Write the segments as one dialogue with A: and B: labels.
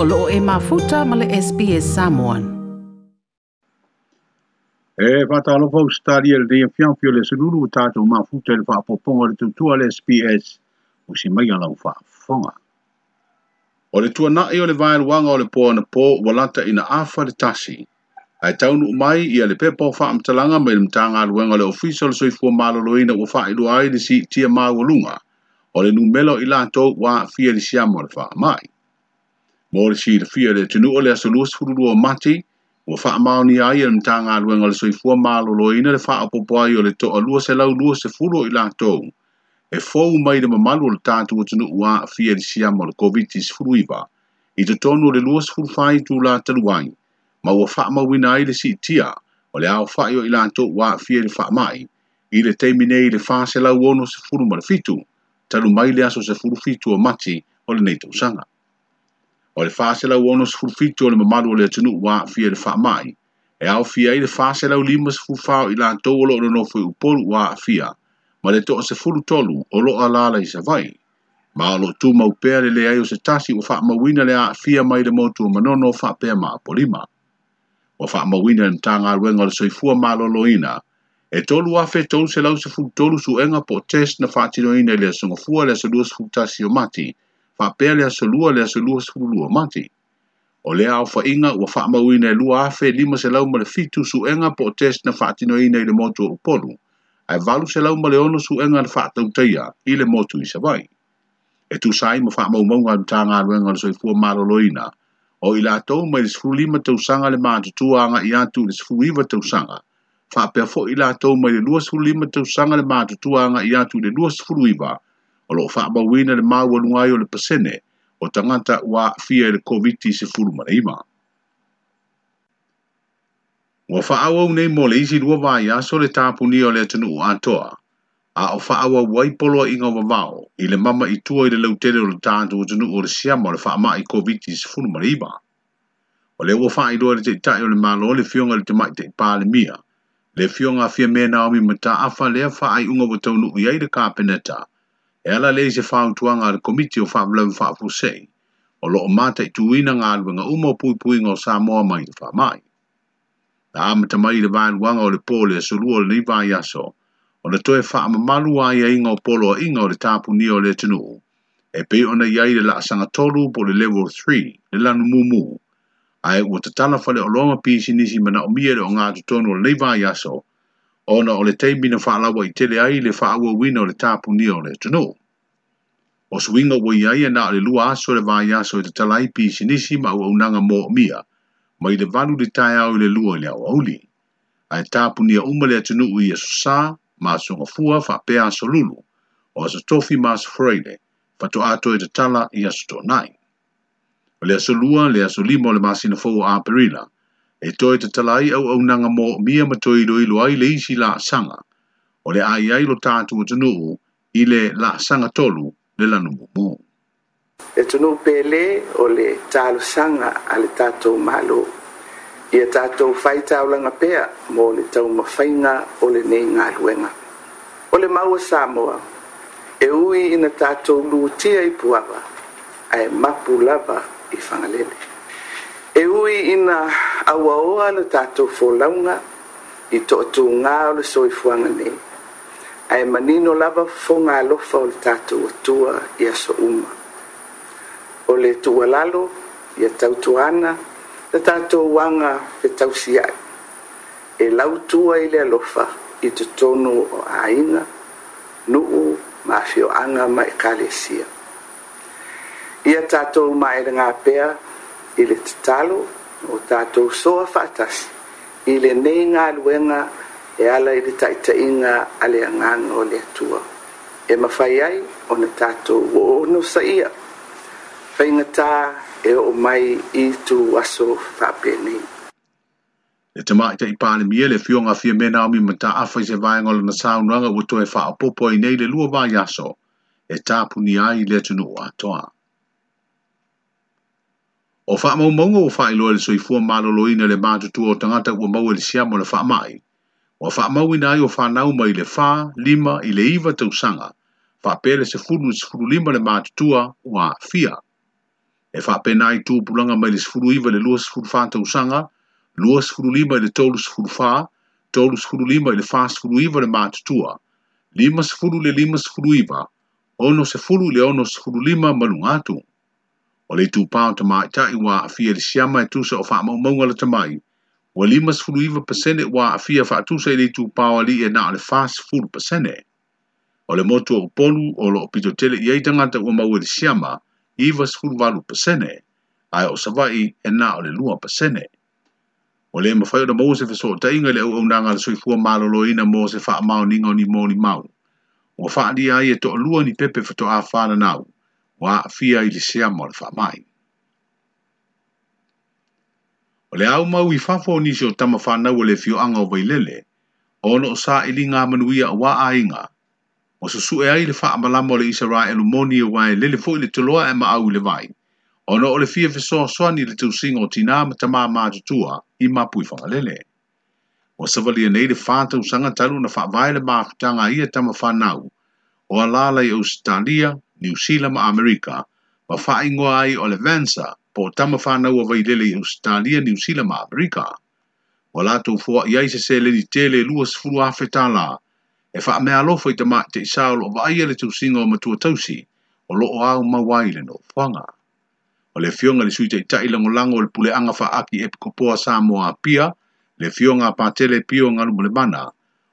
A: o loo e mafuta ma le SPS Samoan. E fata alo fau stari el dien fian fio le sunuru tato mafuta le faa poponga le tutua le SPS o si mai alau faa fonga. O le tua nae o le vaer wanga o le poa na po walata ina afa le tasi. Ai taunu mai ia le pepo faa mtalanga mai le mtanga aluenga le ofisal soifua maloloina o faa ilu ai le si tia maa walunga o le numelo ilato wa fia li siamo le faa mai. Mōre si i rafia le tunu o le aso luas fururu o mati, o wha mao ni ai e mta ngā luenga le soifua mālo lo ina le wha apopo ai o le to a luas e lau luas e furo i lātou. E fōu mai le mamalu le tātu o tunu ua a fia le siam o le COVID-19 furuiva, i te tonu le luas furu fai tū la talu ai, ma ua wha mao ina ai le si tia o le au wha o i lātou ua a fia le wha mai, i le teimine i le wha se lau ono se furu mara fitu, talu mai le aso se furu fitu o mati o le neitausanga. sanga o le fasela u ono sifu fitu o le mamalu o le atunu wa fia le faa mai. E au fia i le e fasela u lima sifu fao i la tau o no fwe upolu wa fia, ma le toa sifu tolu o loo lala i savai. Ma o lo mau maupea le lea i o se tasi o faa mawina le a fia mai le motu o manono o faa maa polima. O faa mawina le mtanga aluenga le soifua maa lolo ina, e tolu a fe tolu se lau sifu tolu su enga po test na faa tino ina le asungafua le asadua sifu tasi o mati, fa pele a solua le so lua so mati o le au fa inga ua fa mau ina lua afe lima se lau mal fitu su enga po test na fati no ina le motu o polu ai valu se lau mal ono su enga le fa tau teia i le motu i vai e tu sai ma fa mau mau ngā tanga luenga le soifua loina o i lātou mai le sifu lima sanga le anga i atu le sifu iwa sanga fa pe fo i lātou mai le lua sifu lima sanga le anga i atu le lua sifu iwa o lo fa ba wina le mau wa lungai le pasene o tangata wa fia le COVID-19 se furu mana ima. Wa fa awa u mole isi lua vai aso le tapu ni o le atanu u antoa, a o fa wa wai polo inga wa vau i le mama i tua i le lautere o le tatu u atanu o le siama o le fa ama i COVID-19 se furu mana ima. O le ua fa i lua le te itai o le malo o le fionga le te mai te ipa le mia, le fionga fia mena o mi mata afa le fa ai unga wa taunu u iaire ka penetaa, e ala le se faa utuwa nga le komiti o faa mlewe faa fusei, o lo o mata i tuwina nga alwe nga umo pui pui nga o moa mai fa mai. Na ama tamai le vaa luanga o le pole e surua le ni vaa yaso, o le toe faa mamalu a ia inga o polo a inga o le tapu ni o le tenu, e pe ona iai le laa sanga tolu po le level 3, le lanu mumu, ai ua tatala fale o longa pisi nisi mana o miere o ngā tutono le ni vaa yaso, ona o le teimina whaalawa i tele ai le whaua wina o le tāpunia o le tano. O suinga wa i e na le lua aso le vai aso i te talai pi sinisi ma ua unanga mō mia, ma i le valu le tai au i le lua i le au auli. Ai tāpunia uma le tunu i e susā, ma sunga fua whapea aso lulu, o aso tofi ma aso freire, whato ato i te tala i aso tō nai. O le aso lua, le aso limo le masina fōu a perila, e toi te talai au au nanga mo mia matoi loi loai le isi la sanga, o le ai ai lo tātu o tanuu i le la sanga tolu le lanu mo mo.
B: E tanuu pele o le talo sanga a le tātou malo, i a tātou fai taulanga pea mo le tau mawhainga o le nei ngā luenga. O le maua Samoa, e ui ina tātou lūtia i puawa, ai mapu lava i whangalele. E ui ina... In auaoa le tatou folauga i toʻatūgā o le soifuaga nei ae manino lava fofoga alofa o le tatou atua i aso uma o le tuualalo ia tautuana le tatou aga fetausiaʻi e lautua i le alofa i totonu o aiga nuu ma afioaga ma ekalesia ia tatou maelega pea i le tatalo o tātou soa whaatas i le nei ngā luenga e ala i le taitainga a le angana o le atua. E mawhai ai o na tātou o ono sa ia. Whainga tā e o mai i tū aso whape nei.
A: E te maa i te i pāne mie le fionga fia mena o mi mata awhai se vāinga le na saunanga wato e whaapopo i nei le lua vāi aso. E tāpuni ai le tunu o atoa. O fa mo mo o fa ilo le soifu ma lo lo maloloina le ma tu o tangata ua mo le siamo le fa mai. Wa wha mau ina ai o whanau mai le fa lima i le tu sanga Wha pele se fulu se fulu lima le ma tu mātutua ua fia. E fa pe nai tu pulanga mai le se fulu iwa le lua se fulu wha tausanga, lua se fulu lima le tolu se fulu fa tolu se fulu lima i le wha se fulu iwa le mātutua. Lima se fulu le lima se fulu iwa, ono se fulu le ono se fulu lima malungatu. o le tu pao ta mai ta iwa a fia le siama e tusa o faa mau maunga la ta mai. Wa limas fulu iwa pasene wa a fia faa tusa i le tu pao ali e na le faas fulu pasene. O le motu o polu o lo pito tele i eitangata ua maua e le siama iwa sfulu walu pasene. Ai o savai e na o le lua pasene. O le mawhai o da mose fa e soa ta inga le au au nanga le soifua malolo ina mose faa e mao ninga o ni mo ni mau. O faa di ai e to lua ni pepe fa to a fana nau wa fia i le sea mo le whamai. O le au mau i fafo ni si o tama whanau o le fio anga o vailele, o ono o sa ili ngā manuia o wa ainga, o sa su e ai le wha amalama o le isa rai elu moni o e wae lele fo i le toloa e ma au i le vai, o ono o le fia fiso a swani le tau singa o tina ma tamā mātutua i mapu i whangalele. O sa vali anei e le fātau sanga talu na wha vai le mā ia e tama whanau, o alala i Australia, New Zealand ma Amerika, ma whaingoa ai o le vansa, po tama whanau a vai lele i Australia, New Zealand ma Amerika. O lātou fua i aise se le ni tele lua sifuru hawhi tāla, e wha mea lofo i te mak te isaolo o vaia le tū singa o matua tausi, o loo au mawai le no whanga. O le fionga le suite i tai lango lango le pule anga wha aki e pikopoa sā moa pia, le fionga pātele pio ngalumulemana,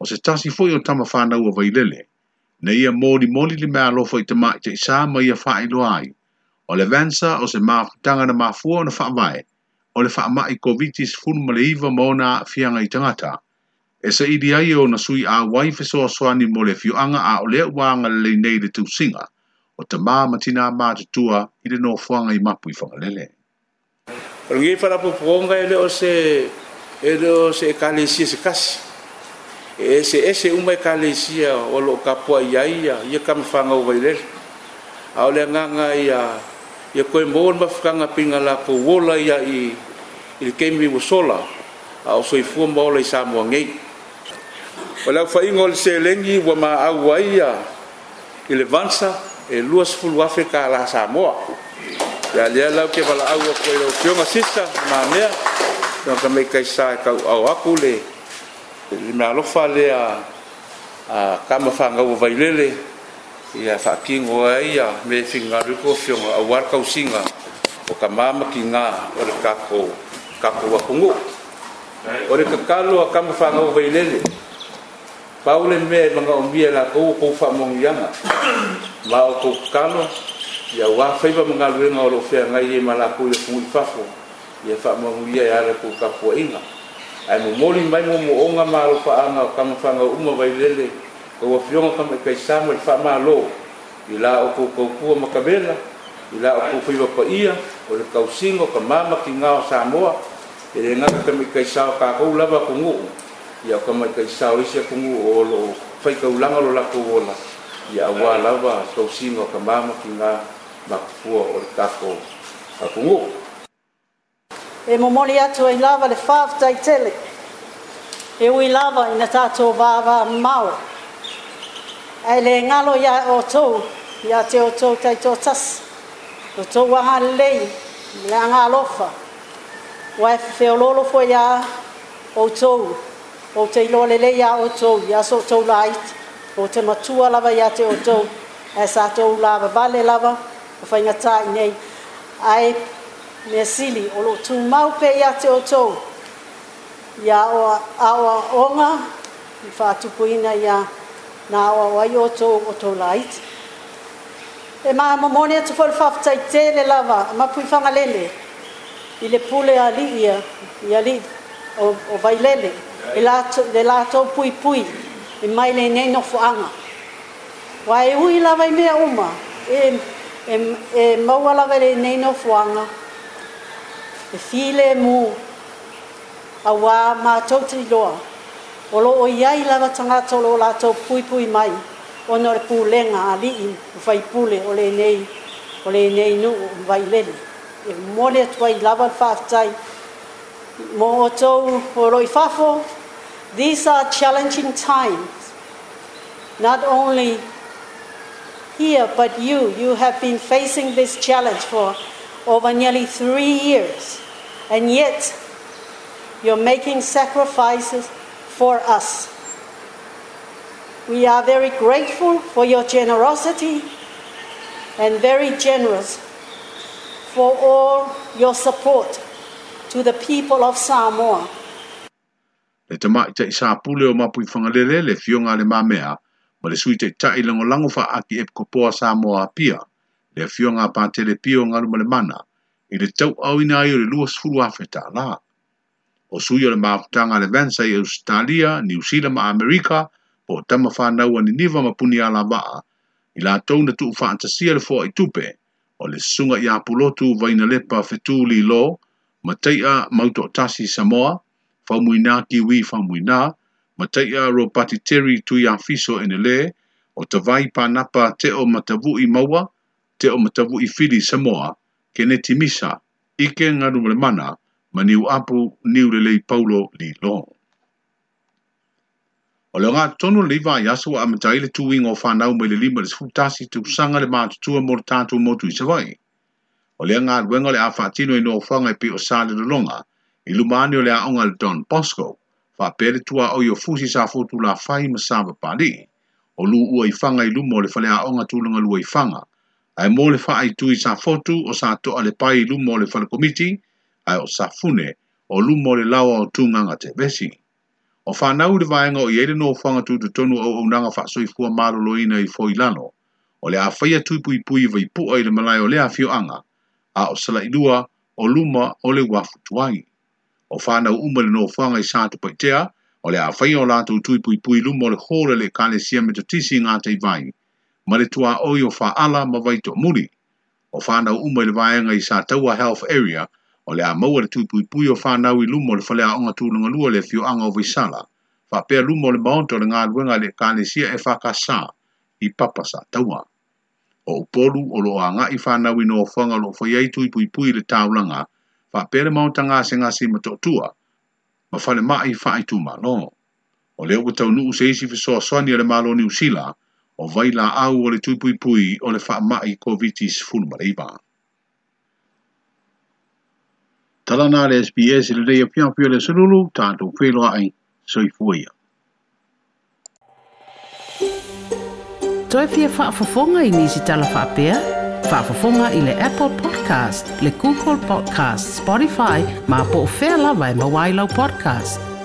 A: o se tasi fwoi o tama whanau a vai lele, ne ia moli moli li mea lofa i te mai te isa ma ia wha ilo ai. O le vansa o se mafutanga na mafua na wha vai, o le wha mai kovitis funu male iwa mauna fianga i tangata. E se ili ai o na sui a waife so a soani mo le fioanga a o le wanga le nei le tūsinga, o te mā matina mā tutua i le no fuanga i mapu i whangalele.
C: Rungi parapu pukonga ele o e se ele o se kalesi se kasi. ese ese uma kalesia o lo kapua ia ia ia kam fanga o vai ler ao le nga nga ia ia koe mbon ma fanga pinga la po wola ia i il kemi mo sola ao soi fu mo le sa mo ngei o la fai ngol se lengi wa ma au ia il vansa e luas fu lu afrika la sa mo ya le la ke bala au koe lo kio ma sisa ma mea Donc, mais qu'est-ce que ça, au apoulet, le me alofa le a a kama fa nga vailele ia fa kingo ai a me finga ru ko a war ka usinga o ka mama o le ka ko ka ko wa kungu o le ka kalo a kama fa nga wa vailele paule me ma nga umbia la ko ko fa mo nga ma o ko kalo ia wa fa ba nga nga o lo fe nga e i ma la le fu fa fo ia fa mo nga ia le ko ka inga ai mo mori mai mo mo onga ma ro pa anga ka mo fanga uma vai lele ko wa fiona ka mai kai samo fa ma lo ila o ko ko ku ma ka bela ila o ko fi pa ia o le ka usingo ka mama ki nga sa mo e le nga ka mai kai sa ka ko la ba ko ngu ia ka mai kai sa o se ko ngu o lo fa ka u lo la ko wala ia wa la ba ka usingo ka mama ki nga ma ku o ka ko ka ngu
D: E momoli atu ai lava le faf tai tele e ui lava i na tātou vāwa mau. E le ngalo ia o tou, ia te o tou tei tō tas, o tou waha lei, le anga alofa. Wa e wheololo fo ia o tou, o te ilo lele ia o tou, ia so tou lait, o te matua lava ia te o tou, e sa tou lava vale lava, o whaingatai nei, ai, me sili, o lo tū mau pe ia te o tou, ia awa, awa onga i whātupuina ia nā awa wai o tō o tō lait. E mā mamone atu whare whaftai tēle lava, ma pui whangalele, i le pule a li ia, i a li, o, o vai lele, i e le lātou pui pui, e i mai le nei no fuanga. Wa e ui lava i mea uma, e, e, e maua lava le nei no fuanga, e file mu, auā matou tililoa o loo iai lava tagata o loo latou puipui mai ona o le pulega alii o faipule o lenei o lenei nuu vailele e mole atu ai lava le faafetai mo outou o loi fafo these are challenging times not only here but you you have been facing this challenge for over nearly three years and yet you're making sacrifices for us. We are very grateful for your generosity and very generous for all your support to the people of Samoa. Le tamaki te isa pule o mapu i whangalele le fionga le mamea, ma le sui te tai lango lango wha aki e kopoa Samoa pia, le
A: fionga pātele pio ngalu ma le mana, i le tau au ina i o le lua sfuru awhetā laa. o sui o le maakutanga le vansa i Australia, New Zealand ma Amerika, o tama whanau ni niwa ma puni ala waa, i la tau na tuu whaantasia le fua i tupe, o le sunga i apulotu vaina lepa fetu li lo, ma teia mauto tasi Samoa, whamuina ki wi whamuina, ma teia ro pati teri tui a fiso ene le, o te vai pānapa te o matavu i maua, te o matavu i fili Samoa, ke ne timisa, ike ngaru le mana, ma niu apu niu lelei paulo li lo. O leo ngā tonu le iwa yaso a matai le tuwing o whanau mai le lima le sifutasi tu sanga le mātu tua mora tātou motu i savai. O leo ngā ruenga le a whātino i no whanga i pi o sāle le longa, i lumani o le a onga le Don Bosco, wha pere tua o i o fusi sa fotu la whai ma sāwa pāli, o lu ua i whanga i lumo le whale a onga tūlunga lua i whanga, ai mō le whaai tui sa fotu o sa toa le pai i lumo le whale komiti, ai o safune o lumo le lawa o tunganga te vesi. O whanau le vaenga o iere no whanga tu tu tonu o au nanga whaksoi fua marolo ina i foilano, o le a whaia tui pui pui vai pua i le malai o le a fio anga, a o sala idua o luma o le wafu tuai. O whanau umare no whanga i sātu paitea, o le a whaia o lātou tui pui pui luma o le hōre le kāle sia me to tisi ngā tei vai, ma le tua oi o whaala ma vai to muri. O whanau umare vaenga i sātaua health area, o le a maua e le tupuipui o whanau i lumo le whalea onga tūnunga lua le fio anga o visala, wha pēr lumo le maonto le ngā luenga le kāne sia e whaka sā i papasa taua. O upolu o lo anga i whanau i no whanga lo whaiai tupuipui le taulanga, wha pēr le maonta ngā se ngā si matotua, ma whale ma i whai tū malo. O le oku tau nuu seisi fi soa swani le malo ni usila, o vaila au o le pui o le wha ma i COVID-19 talana le SPS le reia pia pia le sululu tātou whēroa ai soi fuia. Toi pia whaafafonga i nisi tala whapea? Whaafafonga i le Apple Podcast, le Google Podcast, Spotify, ma po whela vai e mawailau podcast.